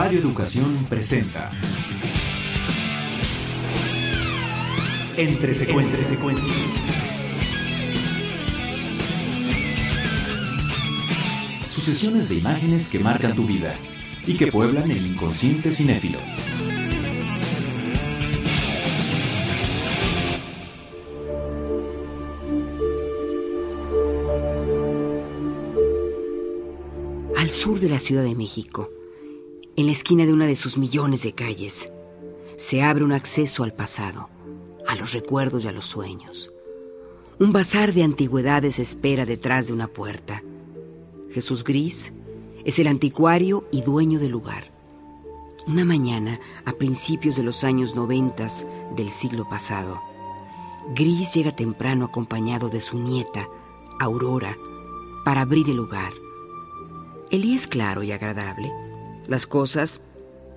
Radio Educación presenta Entre secuencias. Sucesiones de imágenes que marcan tu vida y que pueblan el inconsciente cinéfilo. Al sur de la Ciudad de México, en la esquina de una de sus millones de calles, se abre un acceso al pasado, a los recuerdos y a los sueños. Un bazar de antigüedades espera detrás de una puerta. Jesús Gris es el anticuario y dueño del lugar. Una mañana, a principios de los años noventas del siglo pasado, Gris llega temprano acompañado de su nieta, Aurora, para abrir el lugar. El día es claro y agradable. Las cosas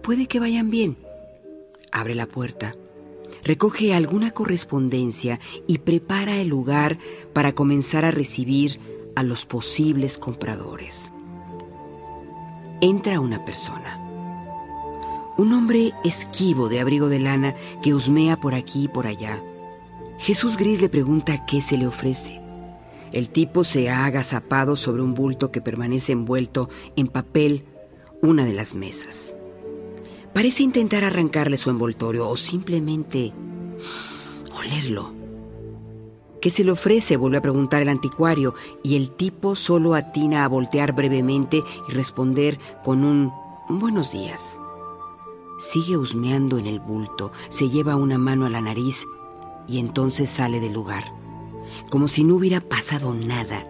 puede que vayan bien. Abre la puerta, recoge alguna correspondencia y prepara el lugar para comenzar a recibir a los posibles compradores. Entra una persona. Un hombre esquivo de abrigo de lana que husmea por aquí y por allá. Jesús Gris le pregunta qué se le ofrece. El tipo se ha agazapado sobre un bulto que permanece envuelto en papel una de las mesas. Parece intentar arrancarle su envoltorio o simplemente olerlo. ¿Qué se le ofrece? vuelve a preguntar el anticuario y el tipo solo atina a voltear brevemente y responder con un buenos días. Sigue husmeando en el bulto, se lleva una mano a la nariz y entonces sale del lugar, como si no hubiera pasado nada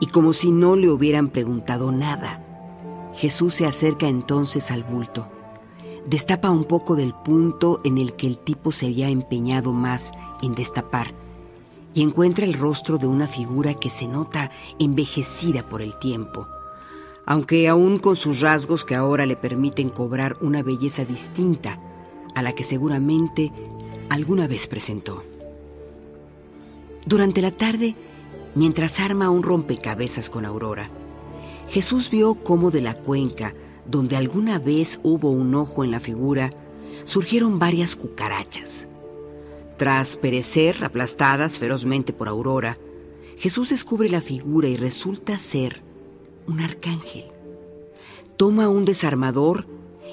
y como si no le hubieran preguntado nada. Jesús se acerca entonces al bulto, destapa un poco del punto en el que el tipo se había empeñado más en destapar y encuentra el rostro de una figura que se nota envejecida por el tiempo, aunque aún con sus rasgos que ahora le permiten cobrar una belleza distinta a la que seguramente alguna vez presentó. Durante la tarde, mientras arma un rompecabezas con Aurora, Jesús vio cómo de la cuenca, donde alguna vez hubo un ojo en la figura, surgieron varias cucarachas. Tras perecer aplastadas ferozmente por Aurora, Jesús descubre la figura y resulta ser un arcángel. Toma un desarmador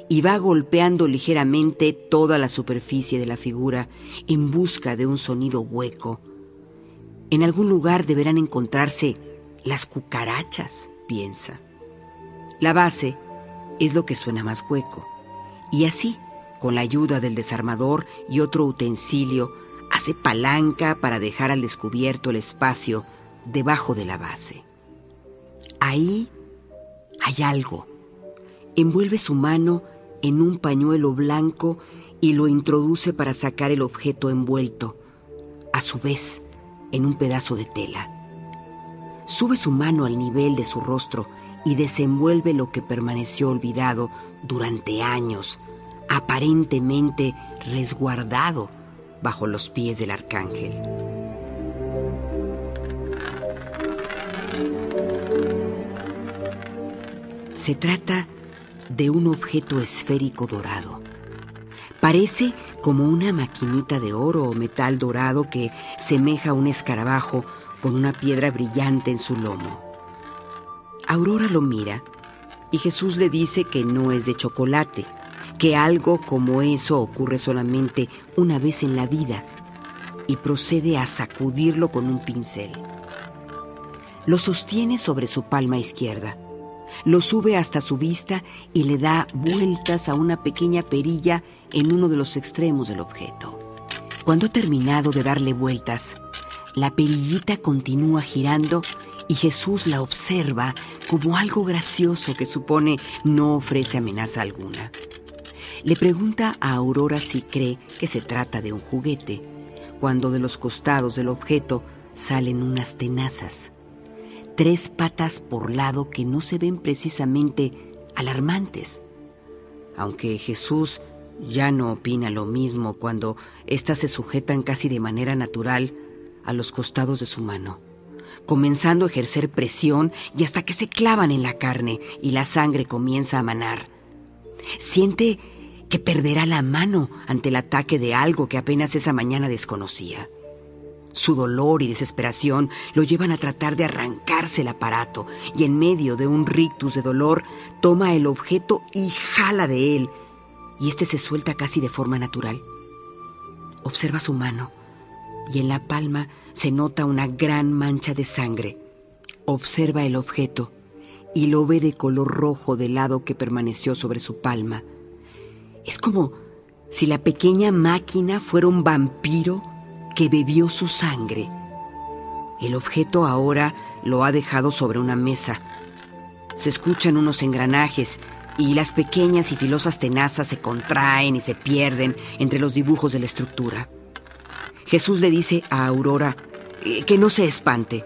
y va golpeando ligeramente toda la superficie de la figura en busca de un sonido hueco. En algún lugar deberán encontrarse las cucarachas, piensa. La base es lo que suena más hueco. Y así, con la ayuda del desarmador y otro utensilio, hace palanca para dejar al descubierto el espacio debajo de la base. Ahí hay algo. Envuelve su mano en un pañuelo blanco y lo introduce para sacar el objeto envuelto, a su vez en un pedazo de tela. Sube su mano al nivel de su rostro y desenvuelve lo que permaneció olvidado durante años, aparentemente resguardado bajo los pies del arcángel. Se trata de un objeto esférico dorado. Parece como una maquinita de oro o metal dorado que semeja a un escarabajo con una piedra brillante en su lomo. Aurora lo mira y Jesús le dice que no es de chocolate, que algo como eso ocurre solamente una vez en la vida y procede a sacudirlo con un pincel. Lo sostiene sobre su palma izquierda, lo sube hasta su vista y le da vueltas a una pequeña perilla en uno de los extremos del objeto. Cuando ha terminado de darle vueltas, la perillita continúa girando y Jesús la observa como algo gracioso que supone no ofrece amenaza alguna. Le pregunta a Aurora si cree que se trata de un juguete, cuando de los costados del objeto salen unas tenazas, tres patas por lado que no se ven precisamente alarmantes. Aunque Jesús ya no opina lo mismo cuando éstas se sujetan casi de manera natural a los costados de su mano, comenzando a ejercer presión y hasta que se clavan en la carne y la sangre comienza a manar. Siente que perderá la mano ante el ataque de algo que apenas esa mañana desconocía. Su dolor y desesperación lo llevan a tratar de arrancarse el aparato y en medio de un rictus de dolor toma el objeto y jala de él y este se suelta casi de forma natural. Observa su mano y en la palma se nota una gran mancha de sangre. Observa el objeto y lo ve de color rojo del lado que permaneció sobre su palma. Es como si la pequeña máquina fuera un vampiro que bebió su sangre. El objeto ahora lo ha dejado sobre una mesa. Se escuchan unos engranajes y las pequeñas y filosas tenazas se contraen y se pierden entre los dibujos de la estructura. Jesús le dice a Aurora eh, que no se espante,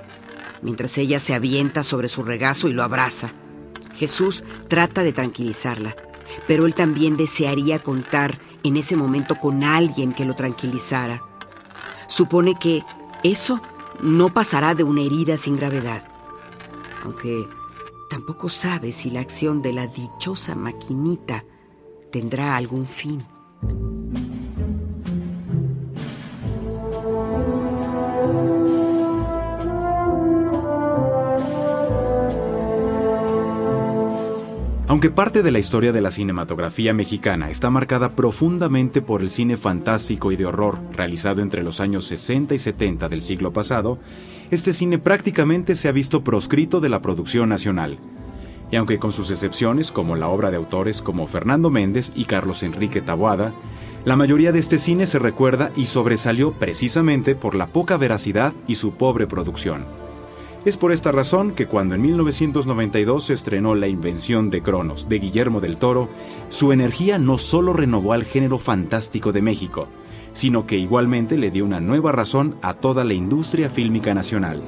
mientras ella se avienta sobre su regazo y lo abraza. Jesús trata de tranquilizarla, pero él también desearía contar en ese momento con alguien que lo tranquilizara. Supone que eso no pasará de una herida sin gravedad, aunque tampoco sabe si la acción de la dichosa maquinita tendrá algún fin. Aunque parte de la historia de la cinematografía mexicana está marcada profundamente por el cine fantástico y de horror realizado entre los años 60 y 70 del siglo pasado, este cine prácticamente se ha visto proscrito de la producción nacional. Y aunque con sus excepciones, como la obra de autores como Fernando Méndez y Carlos Enrique Taboada, la mayoría de este cine se recuerda y sobresalió precisamente por la poca veracidad y su pobre producción. Es por esta razón que cuando en 1992 se estrenó La invención de Cronos de Guillermo del Toro, su energía no solo renovó al género fantástico de México, sino que igualmente le dio una nueva razón a toda la industria fílmica nacional.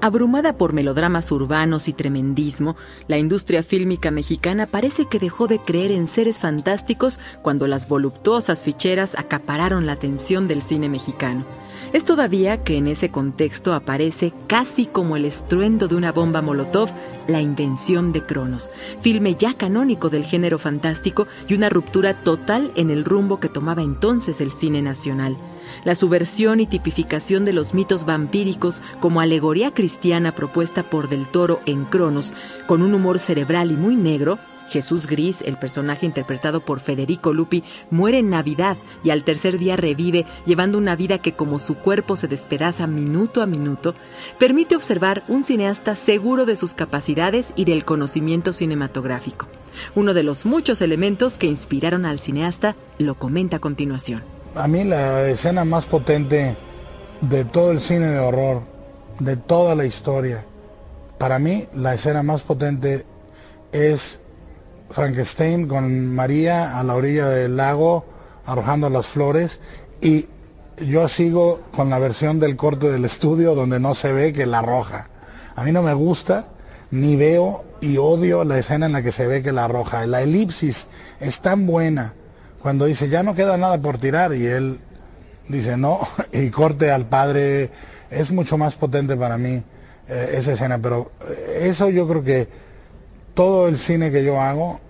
Abrumada por melodramas urbanos y tremendismo, la industria fílmica mexicana parece que dejó de creer en seres fantásticos cuando las voluptuosas ficheras acapararon la atención del cine mexicano. Es todavía que en ese contexto aparece casi como el estruendo de una bomba Molotov la invención de Cronos, filme ya canónico del género fantástico y una ruptura total en el rumbo que tomaba entonces el cine nacional. La subversión y tipificación de los mitos vampíricos como alegoría cristiana propuesta por Del Toro en Cronos, con un humor cerebral y muy negro, Jesús Gris, el personaje interpretado por Federico Lupi, muere en Navidad y al tercer día revive, llevando una vida que como su cuerpo se despedaza minuto a minuto, permite observar un cineasta seguro de sus capacidades y del conocimiento cinematográfico. Uno de los muchos elementos que inspiraron al cineasta lo comenta a continuación. A mí la escena más potente de todo el cine de horror, de toda la historia, para mí la escena más potente es Frankenstein con María a la orilla del lago arrojando las flores y yo sigo con la versión del corte del estudio donde no se ve que la arroja. A mí no me gusta, ni veo y odio la escena en la que se ve que la arroja. La elipsis es tan buena cuando dice ya no queda nada por tirar y él dice no y corte al padre. Es mucho más potente para mí eh, esa escena, pero eh, eso yo creo que todo el cine que yo hago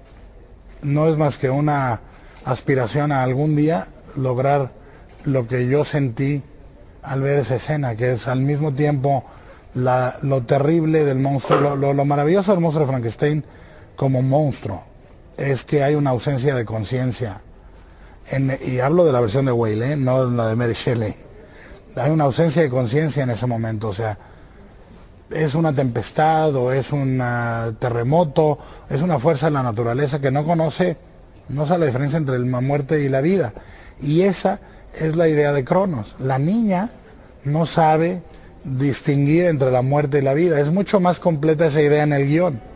no es más que una aspiración a algún día lograr lo que yo sentí al ver esa escena, que es al mismo tiempo lo terrible del monstruo, lo, maravilloso del monstruo de Frankenstein como monstruo, es que hay una ausencia de conciencia. Y hablo de la versión de Whale, ¿eh? no la de Mary Shelley. Hay una ausencia de conciencia en ese momento, o sea, es una tempestad o es un terremoto, es una fuerza de la naturaleza que no conoce, no sabe la diferencia entre la muerte y la vida. Y esa es la idea de Cronos. La niña no sabe distinguir entre la muerte y la vida. Es mucho más completa esa idea en el guion.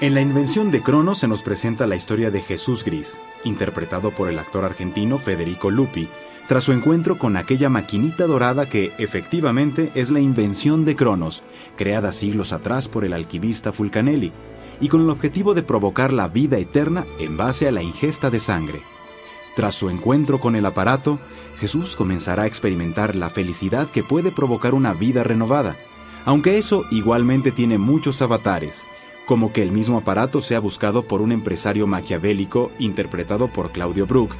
En la invención de Cronos se nos presenta la historia de Jesús Gris, interpretado por el actor argentino Federico Lupi, tras su encuentro con aquella maquinita dorada que efectivamente es la invención de Cronos, creada siglos atrás por el alquimista Fulcanelli, y con el objetivo de provocar la vida eterna en base a la ingesta de sangre. Tras su encuentro con el aparato, Jesús comenzará a experimentar la felicidad que puede provocar una vida renovada, aunque eso igualmente tiene muchos avatares, como que el mismo aparato sea buscado por un empresario maquiavélico interpretado por Claudio Brook,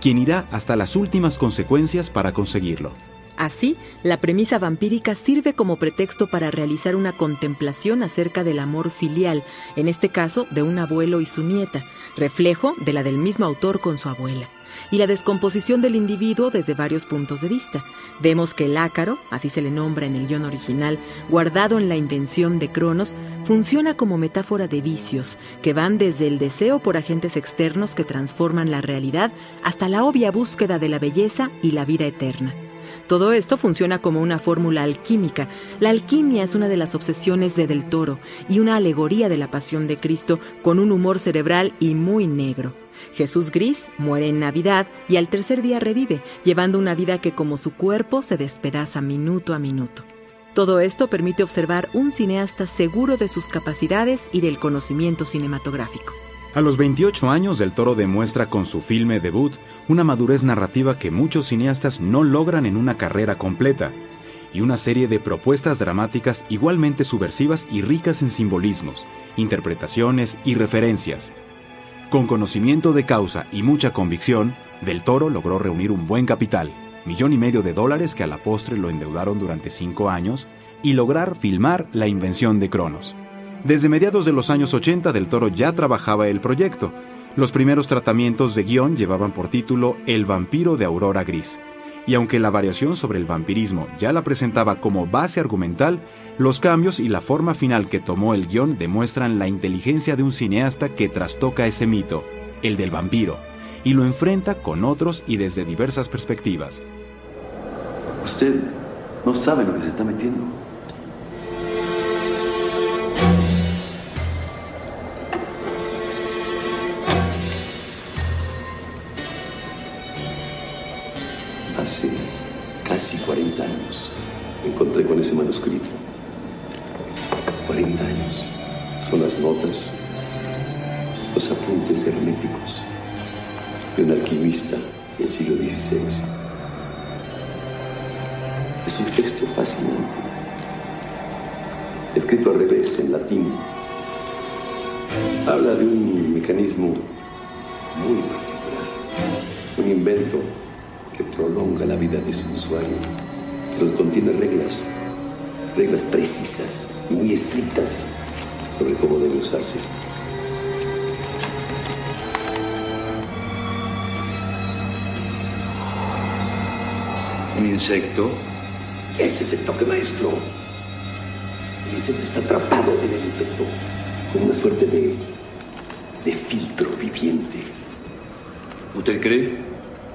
quien irá hasta las últimas consecuencias para conseguirlo. Así, la premisa vampírica sirve como pretexto para realizar una contemplación acerca del amor filial, en este caso de un abuelo y su nieta, reflejo de la del mismo autor con su abuela y la descomposición del individuo desde varios puntos de vista. Vemos que el ácaro, así se le nombra en el guion original, guardado en la invención de Cronos, funciona como metáfora de vicios, que van desde el deseo por agentes externos que transforman la realidad hasta la obvia búsqueda de la belleza y la vida eterna. Todo esto funciona como una fórmula alquímica. La alquimia es una de las obsesiones de Del Toro y una alegoría de la pasión de Cristo con un humor cerebral y muy negro. Jesús Gris muere en Navidad y al tercer día revive, llevando una vida que como su cuerpo se despedaza minuto a minuto. Todo esto permite observar un cineasta seguro de sus capacidades y del conocimiento cinematográfico. A los 28 años, Del Toro demuestra con su filme debut una madurez narrativa que muchos cineastas no logran en una carrera completa, y una serie de propuestas dramáticas igualmente subversivas y ricas en simbolismos, interpretaciones y referencias. Con conocimiento de causa y mucha convicción, Del Toro logró reunir un buen capital, millón y medio de dólares que a la postre lo endeudaron durante cinco años, y lograr filmar La invención de Cronos. Desde mediados de los años 80 Del Toro ya trabajaba el proyecto. Los primeros tratamientos de guion llevaban por título El vampiro de Aurora Gris. Y aunque la variación sobre el vampirismo ya la presentaba como base argumental, los cambios y la forma final que tomó el guion demuestran la inteligencia de un cineasta que trastoca ese mito, el del vampiro, y lo enfrenta con otros y desde diversas perspectivas. Usted no sabe lo que se está metiendo. Hace casi 40 años me encontré con ese manuscrito. 40 años. Son las notas, los apuntes herméticos de un alquimista del siglo XVI. Es un texto fascinante, escrito al revés, en latín. Habla de un mecanismo muy particular, un invento que prolonga la vida de su usuario, pero contiene reglas, reglas precisas y muy estrictas sobre cómo debe usarse. Un insecto. Ese es el toque maestro. El insecto está atrapado en el invento, como una suerte de, de filtro viviente. ¿Usted cree?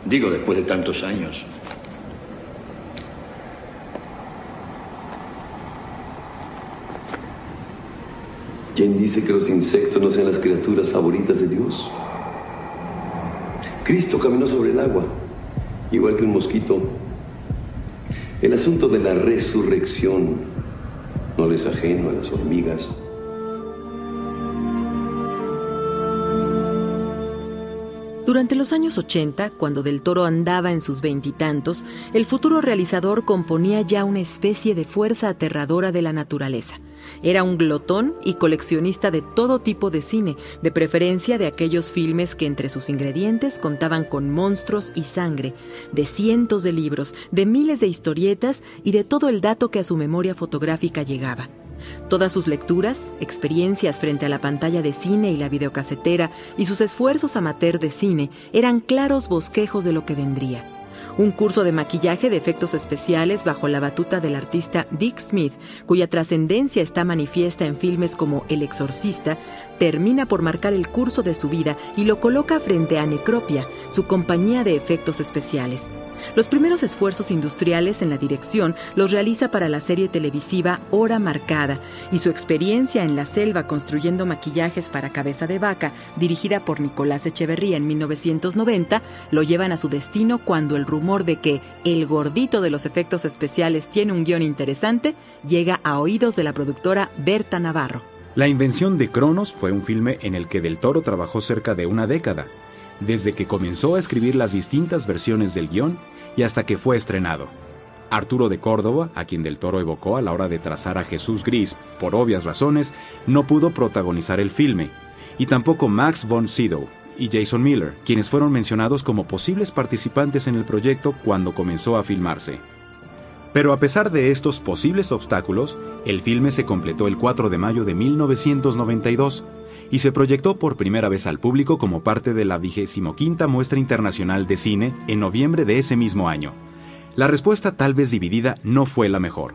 Digo, después de tantos años. ¿Quién dice que los insectos no sean las criaturas favoritas de Dios? Cristo caminó sobre el agua, igual que un mosquito. El asunto de la resurrección no les ajeno a las hormigas. Durante los años 80, cuando Del Toro andaba en sus veintitantos, el futuro realizador componía ya una especie de fuerza aterradora de la naturaleza. Era un glotón y coleccionista de todo tipo de cine, de preferencia de aquellos filmes que entre sus ingredientes contaban con monstruos y sangre, de cientos de libros, de miles de historietas y de todo el dato que a su memoria fotográfica llegaba. Todas sus lecturas, experiencias frente a la pantalla de cine y la videocasetera y sus esfuerzos amateur de cine eran claros bosquejos de lo que vendría un curso de maquillaje de efectos especiales bajo la batuta del artista Dick Smith, cuya trascendencia está manifiesta en filmes como El Exorcista, termina por marcar el curso de su vida y lo coloca frente a Necropia, su compañía de efectos especiales. Los primeros esfuerzos industriales en la dirección los realiza para la serie televisiva Hora Marcada y su experiencia en la selva construyendo maquillajes para Cabeza de Vaca, dirigida por Nicolás Echeverría en 1990, lo llevan a su destino cuando el rumor de que el gordito de los efectos especiales tiene un guion interesante llega a oídos de la productora Berta Navarro. La invención de Cronos fue un filme en el que Del Toro trabajó cerca de una década desde que comenzó a escribir las distintas versiones del guion y hasta que fue estrenado. Arturo de Córdoba, a quien Del Toro evocó a la hora de trazar a Jesús Gris, por obvias razones, no pudo protagonizar el filme, y tampoco Max von Sydow y Jason Miller, quienes fueron mencionados como posibles participantes en el proyecto cuando comenzó a filmarse. Pero a pesar de estos posibles obstáculos, el filme se completó el 4 de mayo de 1992 y se proyectó por primera vez al público como parte de la 25 Muestra Internacional de Cine en noviembre de ese mismo año. La respuesta tal vez dividida no fue la mejor.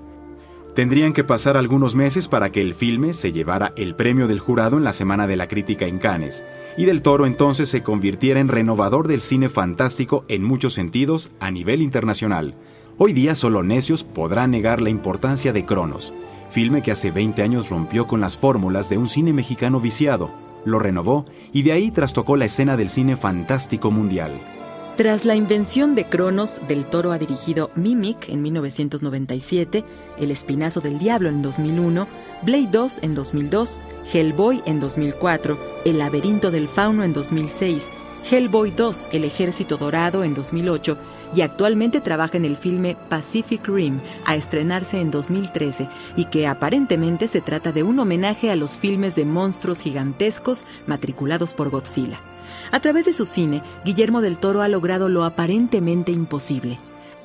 Tendrían que pasar algunos meses para que el filme se llevara el premio del jurado en la Semana de la Crítica en Cannes, y del Toro entonces se convirtiera en renovador del cine fantástico en muchos sentidos a nivel internacional. Hoy día solo necios podrán negar la importancia de Cronos, filme que hace 20 años rompió con las fórmulas de un cine mexicano viciado, lo renovó y de ahí trastocó la escena del cine fantástico mundial. Tras la invención de Cronos, Del Toro ha dirigido Mimic en 1997, El Espinazo del Diablo en 2001, Blade 2 en 2002, Hellboy en 2004, El Laberinto del Fauno en 2006, Hellboy 2, El Ejército Dorado en 2008 y actualmente trabaja en el filme Pacific Rim, a estrenarse en 2013 y que aparentemente se trata de un homenaje a los filmes de monstruos gigantescos matriculados por Godzilla. A través de su cine, Guillermo del Toro ha logrado lo aparentemente imposible,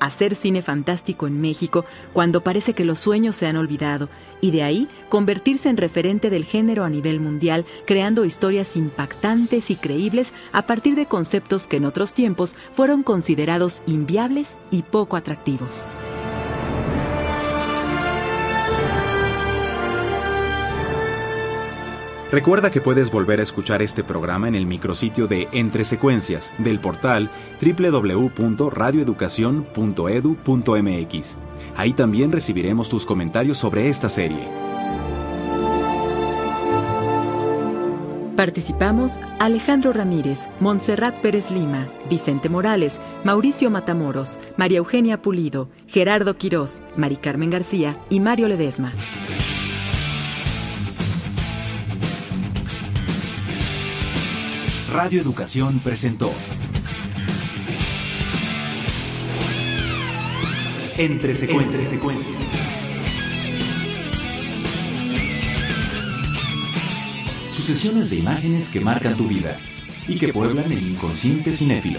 hacer cine fantástico en México cuando parece que los sueños se han olvidado y de ahí convertirse en referente del género a nivel mundial, creando historias impactantes y creíbles a partir de conceptos que en otros tiempos fueron considerados inviables y poco atractivos. Recuerda que puedes volver a escuchar este programa en el micrositio de Entre Secuencias del portal www.radioeducacion.edu.mx. Ahí también recibiremos tus comentarios sobre esta serie. Participamos Alejandro Ramírez, Montserrat Pérez Lima, Vicente Morales, Mauricio Matamoros, María Eugenia Pulido, Gerardo Quirós, Mari Carmen García y Mario Ledesma. Radio Educación presentó Entre secuencias. Sucesiones de imágenes que marcan tu vida y que pueblan el inconsciente cinéfilo.